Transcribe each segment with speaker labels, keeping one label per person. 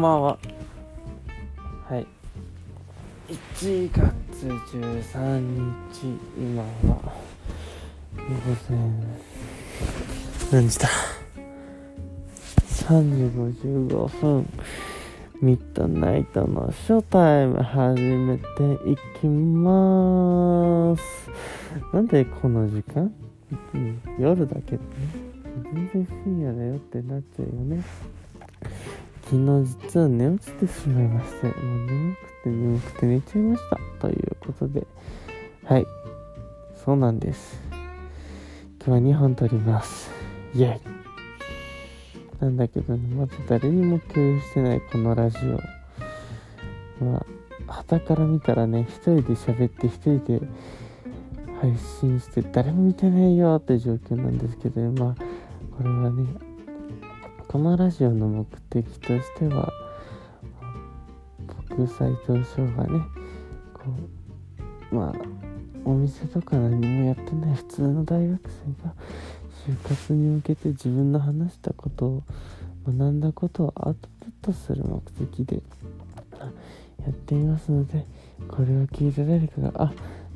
Speaker 1: んばんは。はい。1月13日、今は、午前、何時だ ?3 時55分。ミッドナイトのショータイム始めていきまーす。なんでこの時間、夜だけどね。全然深夜だよってなっちゃうよね。昨日実は寝落ちてしまいまして、もう眠くて眠くて寝ちゃいました。ということで、はい。そうなんです。今日は2本撮ります。イェイなんだけどね、まず誰にも共有してないこのラジオ。まあ、旗から見たらね、一人で喋って一人で配信して誰も見てないよって状況なんですけど、まあ、これはねこのラジオの目的としては僕斎藤翔がねこうまあお店とか何もやってない普通の大学生が就活に向けて自分の話したことを学んだことをアウトプットする目的でやっていますのでこれを聞いて誰かがあ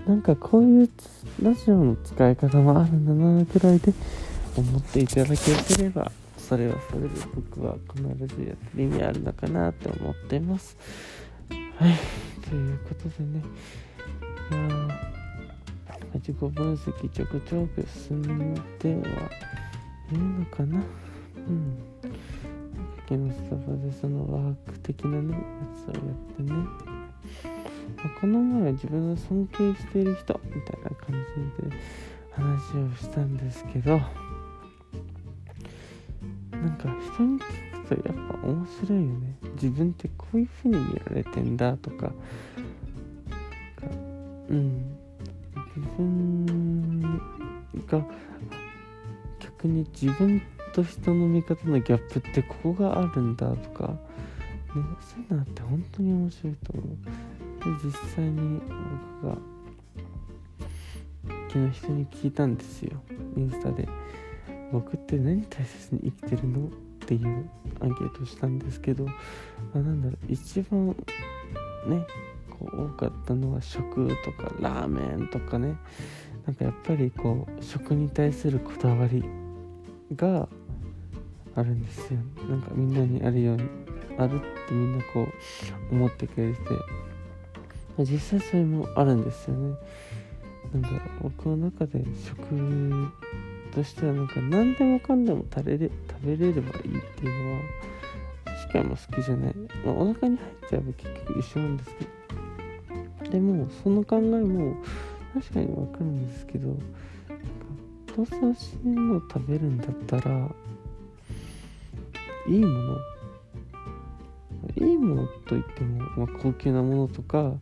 Speaker 1: なんかこういうラジオの使い方もあるんだなくらいで思っていただければそれはそれで僕は必ずやる意味あるのかなって思ってます。はい。ということでね。いや自己分析ちょくちょく進んではいるのかな。うん。昨日スタバでそのワーク的なねやつをやってね。この前は自分の尊敬している人みたいな感じで話をしたんですけど。なんか人に聞くとやっぱ面白いよね。自分ってこういう風に見られてんだとか。うん。自分が逆に自分と人の見方のギャップってここがあるんだとか、ね、そういうのって本当に面白いと思う。で実際に僕が昨日人に聞いたんですよ。インスタで。僕って何大切に生きてるの？っていうアンケートしたんですけど、まあ、なんだろう一番ねこう多かったのは食とかラーメンとかね。なんかやっぱりこう食に対するこだわりがあるんですよ。なんかみんなにあるようにあるってみんなこう思ってくれて。実際それもあるんですよね。なんだろう僕の中で食としてはなんか何でもかんでも食べれ食べれればいいっていうのは確かにも好きじゃない、まあ、お腹に入っちゃえば結局一緒なんですけど。でもその考えも確かにわかるんですけどなんかどうせ美味しいのを食べるんだったらいいものいいものといっても、まあ、高級なものとか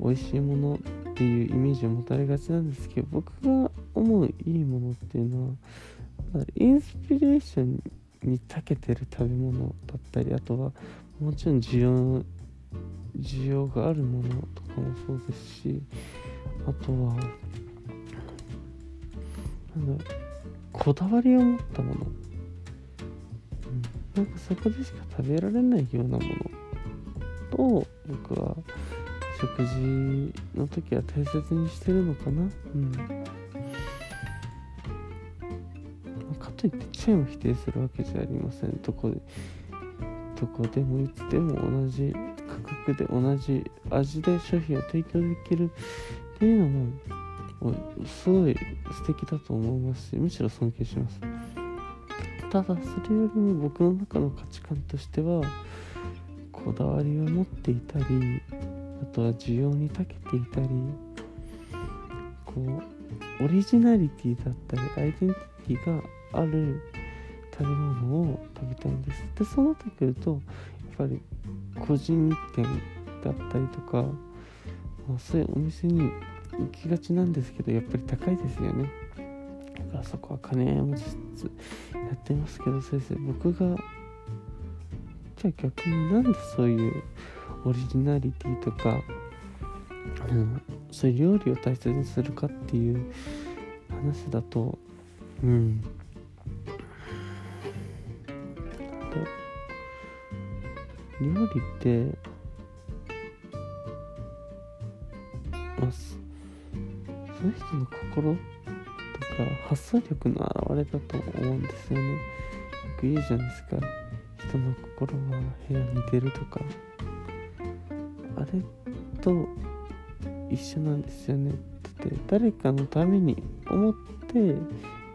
Speaker 1: 美味しいものっていうイメージを持たれがちなんですけど僕が思ういいものっていうのはインスピレーションに長けてる食べ物だったりあとはもちろん需要需要があるものとかもそうですしあとはなんだこだわりを持ったもの、うん、なんかそこでしか食べられないようなものを僕は食事の時は大切にしてるのかな。うん。かといってチェーンを否定するわけじゃありません。どこでどこでもいつでも同じ価格で同じ味で商品を提供できるっていうのもすごい素敵だと思います。しむしろ尊敬します。ただそれよりも僕の中の価値観としてはこだわりを持っていたりあとは需要に長けていたりこうオリジナリティだったりアイデンティティがある食べ物を食べたいんです。でそうなってくるとやっぱり個人店だったりとか、まあ、そういうお店に行きがちなんですけどやっぱり高いですよね。だからそこは金持ちつつやってますけど先生。僕がじゃあ逆になんでそういうオリジナリティとか、うん、そういう料理を大切にするかっていう話だとうん。料理ってまあその人の心とか発想力の表れだと思うんですよね。よく言うじゃないですか。人の心は部屋に出るとか。あれと一緒なんですよね。だって誰かのために思って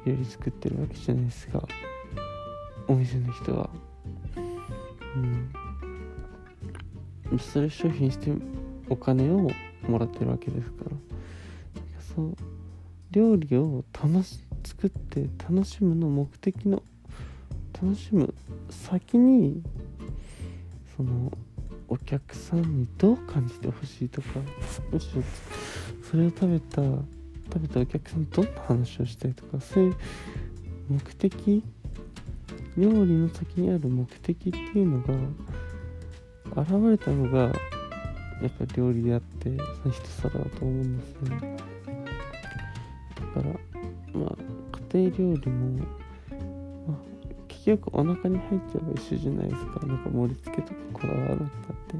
Speaker 1: 料理作ってるわけじゃないですか。お店の人は。うん。それ商品してお金をもらってるわけですから。そう。料理を楽し作って楽しむの目的の楽しむ先にそのお客さんにどう感じてほしいとかむしろそれを食べた食べたお客さんとどんな話をしたいとかそういう目的料理の先にある目的っていうのが現れたのがやっぱり料理であってその一皿だと思うんですよね。だからまあ家庭料理も、まあ、結局お腹に入っちゃえば一緒じゃないですか。なんか盛り付けとかこだわらなくたって。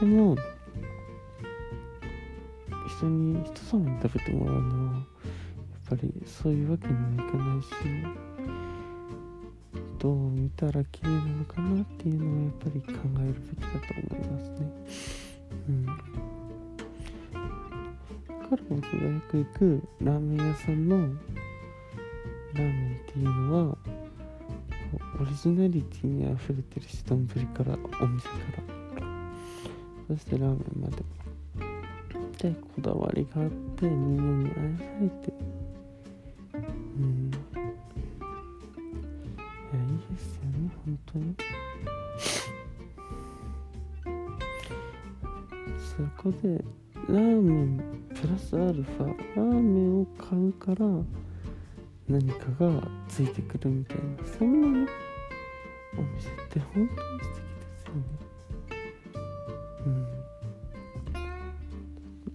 Speaker 1: でも人に人様に食べてもらうのはやっぱりそういうわけにはいかないしどう見たら綺麗なのかなっていうのはやっぱり考えるべきだと思いますね。うん。から僕がよく行くラーメン屋さんのラーメンっていうのはオリジナリティにあふれてるし丼からお店から。そしてラーメンまで。でこだわりがあってみんなに愛されてそこでラーメンプラスアルファラーメンを買うから何かがついてくるみたいなそんなねお店って本当に素敵ですよね。う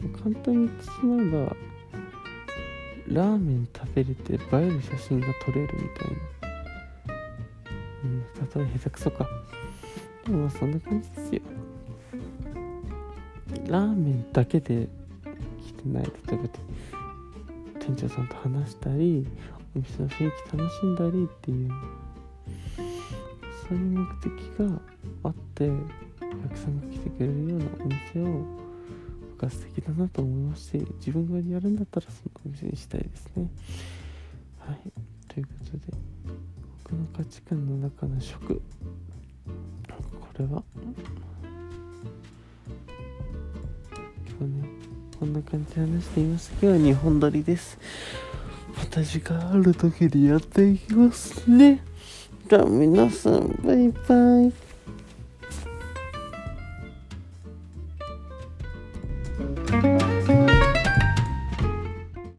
Speaker 1: ん。簡単に言ってしまえばラーメン食べれて映える写真が撮れるみたいな。うん例え下手くそか。でもまあそんな感じですよ。ラーメンだけで来てない例えば店長さんと話したりお店の雰囲気楽しんだりっていうそういう目的があってお客さんが来てくれるようなお店を僕は素敵だなと思いまして自分がやるんだったらそのお店にしたいですね。はい。ということで僕の価値観の中の食。これはな感じで話しています今日は2本撮りです。また時間ある時にやっていきますね。じゃあ皆さんバイバイ。